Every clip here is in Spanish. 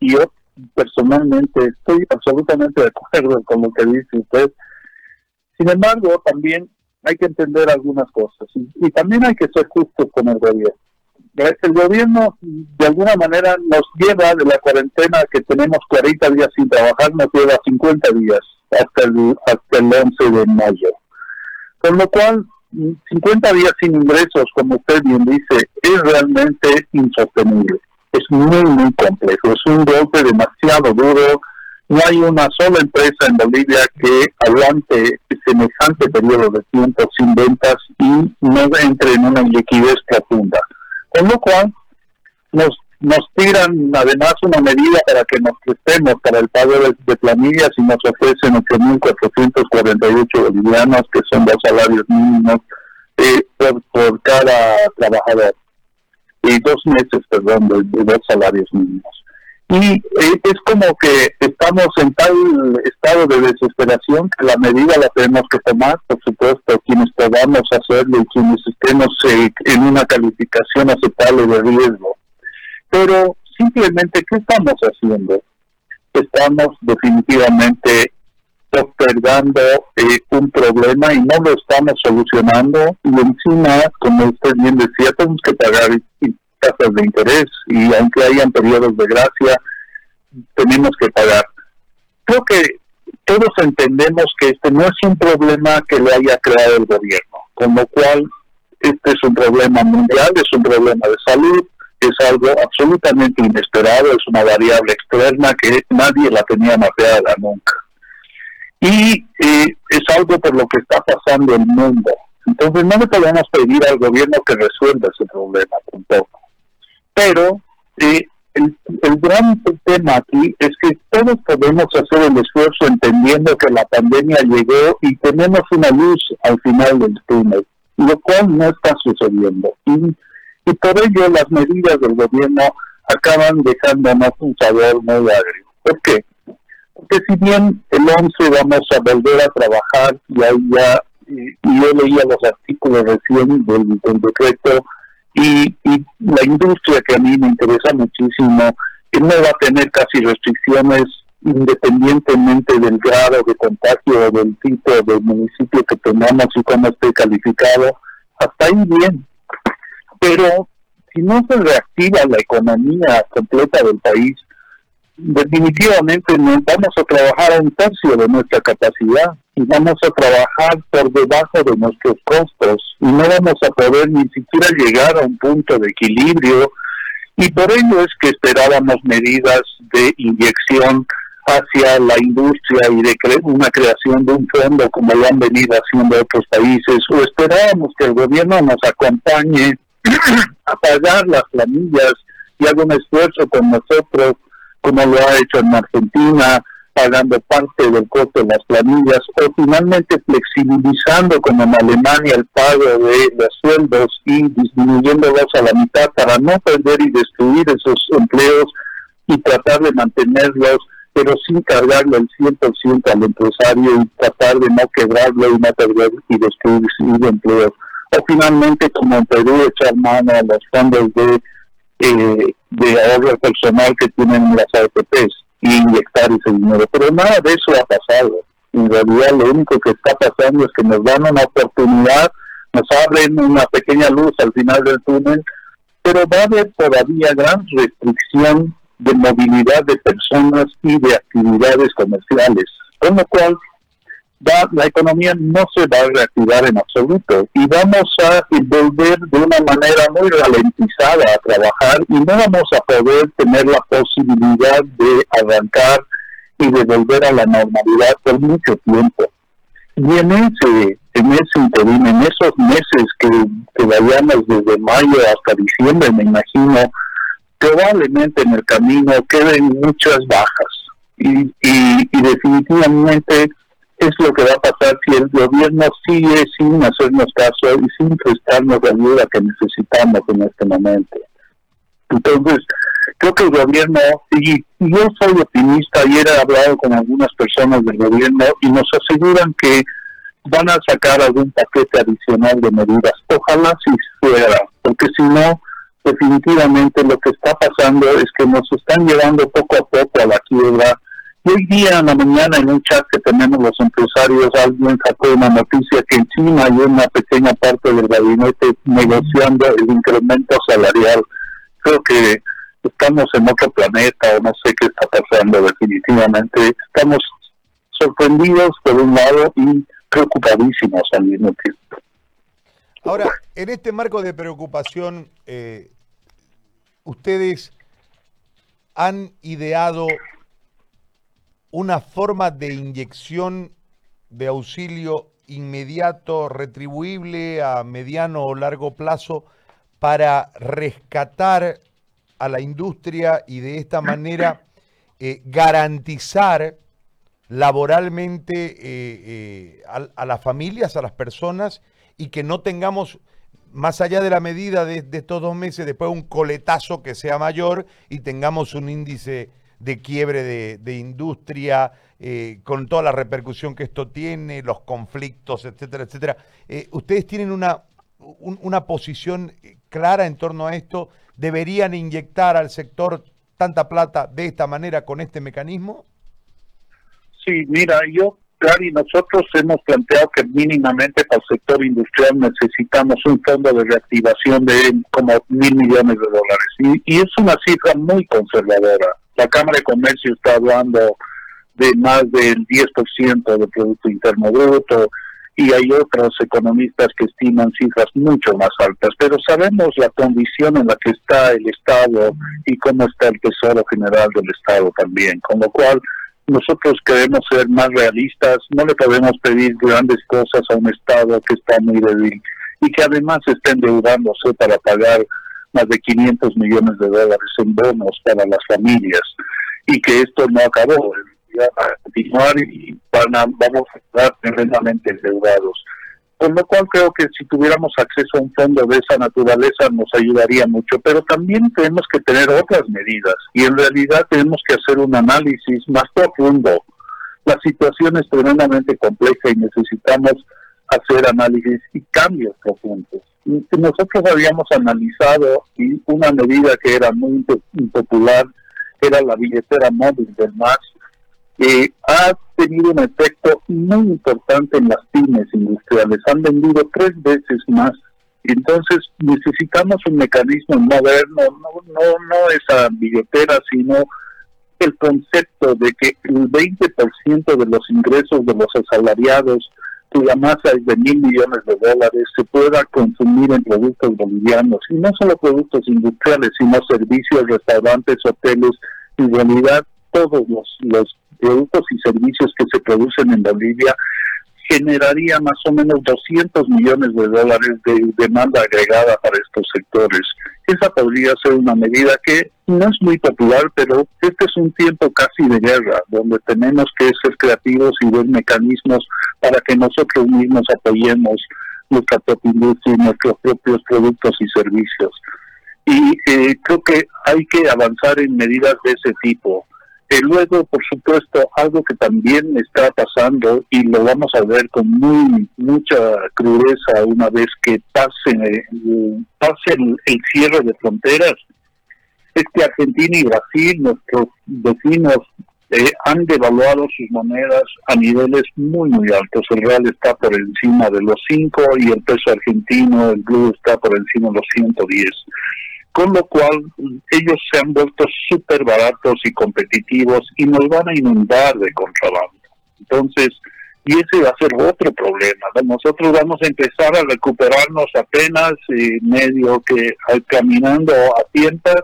y yo personalmente estoy absolutamente de acuerdo con lo que dice usted. Sin embargo, también hay que entender algunas cosas y, también hay que ser justos con el gobierno. El gobierno de alguna manera nos lleva de la cuarentena que tenemos 40 días sin trabajar, nos lleva 50 días hasta el, hasta el 11 de mayo. Con lo cual, 50 días sin ingresos, como usted bien dice, es realmente insostenible. Es muy, muy complejo. Es un golpe demasiado duro. No hay una sola empresa en Bolivia que aguante semejante periodo de tiempo sin ventas y no entre en una liquidez profunda. Con lo cual, nos nos tiran además una medida para que nos prestemos para el pago de, planillas y nos ofrecen 8.448 bolivianos, que son dos salarios mínimos eh, por, cada trabajador, y dos meses, perdón, de, dos salarios mínimos. Y eh, es como que estamos en tal estado de desesperación que la medida la tenemos que tomar, por supuesto, quienes podamos hacerlo y quienes estemos eh, en una calificación aceptable de riesgo pero simplemente, ¿qué estamos haciendo? Estamos definitivamente postergando eh, un problema y no lo estamos solucionando y encima, como usted bien decía, tenemos que pagar tasas de interés y aunque hayan periodos de gracia, tenemos que pagar. Creo que todos entendemos que este no es un problema que lo haya creado el gobierno, con lo cual este es un problema mundial, es un problema de salud, es algo absolutamente inesperado, es una variable externa que nadie la tenía mapeada nunca. Y eh, es algo por lo que está pasando el mundo. Entonces no le podemos pedir al gobierno que resuelva ese problema tampoco. Pero eh, el, el, gran tema aquí es que todos podemos hacer el esfuerzo entendiendo que la pandemia llegó y tenemos una luz al final del túnel, lo cual no está sucediendo. Y y por ello las medidas del gobierno acaban dejándonos un sabor muy agrio. ¿Por qué? Porque si bien el 11 vamos a volver a trabajar, y ahí ya, y, yo leía los artículos recién del, decreto, y, la industria que a mí me interesa muchísimo, que no va a tener casi restricciones independientemente del grado de contagio o del tipo de municipio que tengamos y cómo esté calificado, hasta ahí bien. Pero si no se reactiva la economía completa del país, definitivamente vamos a trabajar a un tercio de nuestra capacidad y vamos a trabajar por debajo de nuestros costos y no vamos a poder ni siquiera llegar a un punto de equilibrio y por ello es que esperábamos medidas de inyección hacia la industria y de una creación de un fondo como lo han venido haciendo otros países o esperábamos que el gobierno nos acompañe a pagar las planillas y haga un esfuerzo con nosotros, como lo ha hecho en Argentina, pagando parte del costo de las planillas, o finalmente flexibilizando como en Alemania el pago de los sueldos y disminuyéndolos a la mitad para no perder y destruir esos empleos y tratar de mantenerlos, pero sin cargarle el 100% al empresario y tratar de no quebrarlo y no perder y destruir empleos o finalmente como en Perú echar mano a los fondos de, eh, de ahorro personal que tienen las AFPs y inyectar ese dinero. Pero nada de eso ha pasado. En realidad lo único que está pasando es que nos dan una oportunidad, nos abren una pequeña luz al final del túnel, pero va a haber todavía gran restricción de movilidad de personas y de actividades comerciales. Con lo cual, la economía no se va a reactivar en absoluto y vamos a volver de una manera muy ralentizada a trabajar y no vamos a poder tener la posibilidad de arrancar y de volver a la normalidad por mucho tiempo. Y en ese, en ese interín, en esos meses que, que vayamos desde mayo hasta diciembre, me imagino, probablemente en el camino queden muchas bajas y, y, y definitivamente es lo que va a pasar si el gobierno sigue sin hacernos caso y sin prestarnos la ayuda que necesitamos en este momento. Entonces, creo que el gobierno, y, yo soy optimista, ayer he hablado con algunas personas del gobierno y nos aseguran que van a sacar algún paquete adicional de medidas. Ojalá si fuera, porque si no, definitivamente lo que está pasando es que nos están llevando poco a poco a la quiebra. Hoy día en la mañana en un chat que tenemos los empresarios, alguien sacó una noticia que encima hay una pequeña parte del gabinete negociando el incremento salarial. Creo que estamos en otro planeta o no sé qué está pasando definitivamente. Estamos sorprendidos por un lado y preocupadísimos al mismo tiempo. Ahora, en este marco de preocupación, eh, ustedes han ideado una forma de inyección de auxilio inmediato, retribuible a mediano o largo plazo para rescatar a la industria y de esta manera eh, garantizar laboralmente eh, eh, a, las familias, a las personas, y que no tengamos, más allá de la medida de, estos dos meses, después un coletazo que sea mayor y tengamos un índice de quiebre de, industria, eh, con toda la repercusión que esto tiene, los conflictos, etcétera, etcétera. ¿Ustedes tienen una, una posición clara en torno a esto? ¿Deberían inyectar al sector tanta plata de esta manera con este mecanismo? Sí, mira, yo, Gary, nosotros hemos planteado que mínimamente para el sector industrial necesitamos un fondo de reactivación de como mil millones de dólares. Y, es una cifra muy conservadora. La Cámara de Comercio está hablando de más del 10% del Producto Interno Bruto y hay otros economistas que estiman cifras mucho más altas, pero sabemos la condición en la que está el Estado y cómo está el Tesoro General del Estado también, con lo cual nosotros queremos ser más realistas, no le podemos pedir grandes cosas a un Estado que está muy débil y que además está endeudándose para pagar más de 500 millones de dólares en bonos para las familias y que esto no acabó, a continuar y van vamos a estar tremendamente endeudados. Con lo cual creo que si tuviéramos acceso a un fondo de esa naturaleza nos ayudaría mucho, pero también tenemos que tener otras medidas y en realidad tenemos que hacer un análisis más profundo. La situación es tremendamente compleja y necesitamos hacer análisis y cambios profundos. Nosotros habíamos analizado y una medida que era muy impopular era la billetera móvil del MAX eh, ha tenido un efecto muy importante en las pymes industriales. Han vendido tres veces más. Entonces necesitamos un mecanismo moderno, no, no, no esa billetera, sino el concepto de que el 20% de los ingresos de los asalariados, cuya masa es de mil millones de dólares, se pueda consumir en productos bolivianos. Y no solo productos industriales, sino servicios, restaurantes, hoteles. En realidad, todos los, los productos y servicios que se producen en Bolivia generaría más o menos 200 millones de dólares de demanda agregada para estos sectores. Esa podría ser una medida que no es muy popular, pero este es un tiempo casi de guerra, donde tenemos que ser creativos y ver mecanismos para que nosotros mismos apoyemos nuestra propia industria y nuestros propios productos y servicios. Y eh, creo que hay que avanzar en medidas de ese tipo y luego, por supuesto, algo que también está pasando y lo vamos a ver con muy mucha crudeza una vez que pase, eh, pase el, cierre de fronteras, es que Argentina y Brasil, nuestros vecinos, eh, han devaluado sus monedas a niveles muy, muy altos. El real está por encima de los 5 y el peso argentino, el blue, está por encima de los 110 con lo cual ellos se han vuelto súper baratos y competitivos y nos van a inundar de contrabando. Entonces, y ese va a ser otro problema. Nosotros vamos a empezar a recuperarnos apenas y medio que caminando a tientas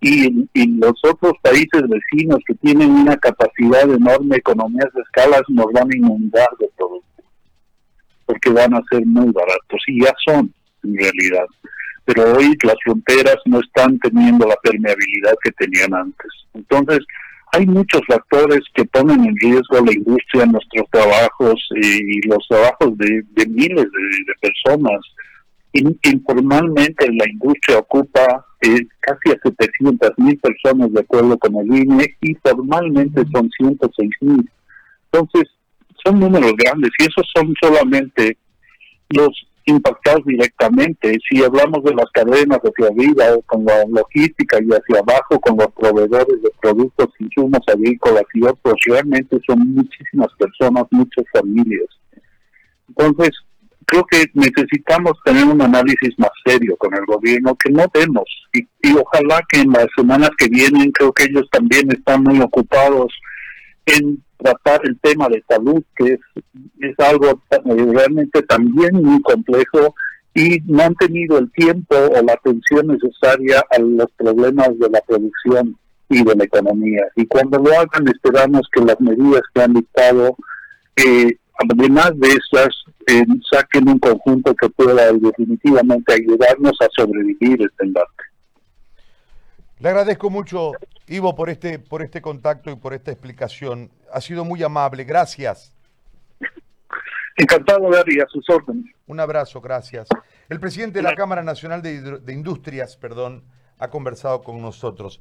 y, los otros países vecinos que tienen una capacidad de enorme economías de escalas nos van a inundar de productos porque van a ser muy baratos y ya son en realidad pero hoy las fronteras no están teniendo la permeabilidad que tenían antes. Entonces, hay muchos factores que ponen en riesgo la industria, nuestros trabajos y, los trabajos de, miles de, personas. informalmente la industria ocupa eh, casi a 700 mil personas de acuerdo con el INE y formalmente son 106 mil. Entonces, son números grandes y esos son solamente los impactados directamente. Si hablamos de las cadenas hacia arriba o con la logística y hacia abajo con los proveedores de productos, insumos agrícolas y otros, realmente son muchísimas personas, muchas familias. Entonces, creo que necesitamos tener un análisis más serio con el gobierno que no vemos y, ojalá que en las semanas que vienen, creo que ellos también están muy ocupados en tratar el tema de salud, que es, es algo realmente también muy complejo y no han tenido el tiempo o la atención necesaria a los problemas de la producción y de la economía. Y cuando lo hagan, esperamos que las medidas que han dictado, eh, además de esas, eh, saquen un conjunto que pueda definitivamente ayudarnos a sobrevivir este embate. Le agradezco mucho, Ivo, por este, por este contacto y por esta explicación. Ha sido muy amable. Gracias. Encantado, Gary, a sus órdenes. Un abrazo, gracias. El presidente de la Cámara Nacional de, de Industrias, perdón, ha conversado con nosotros.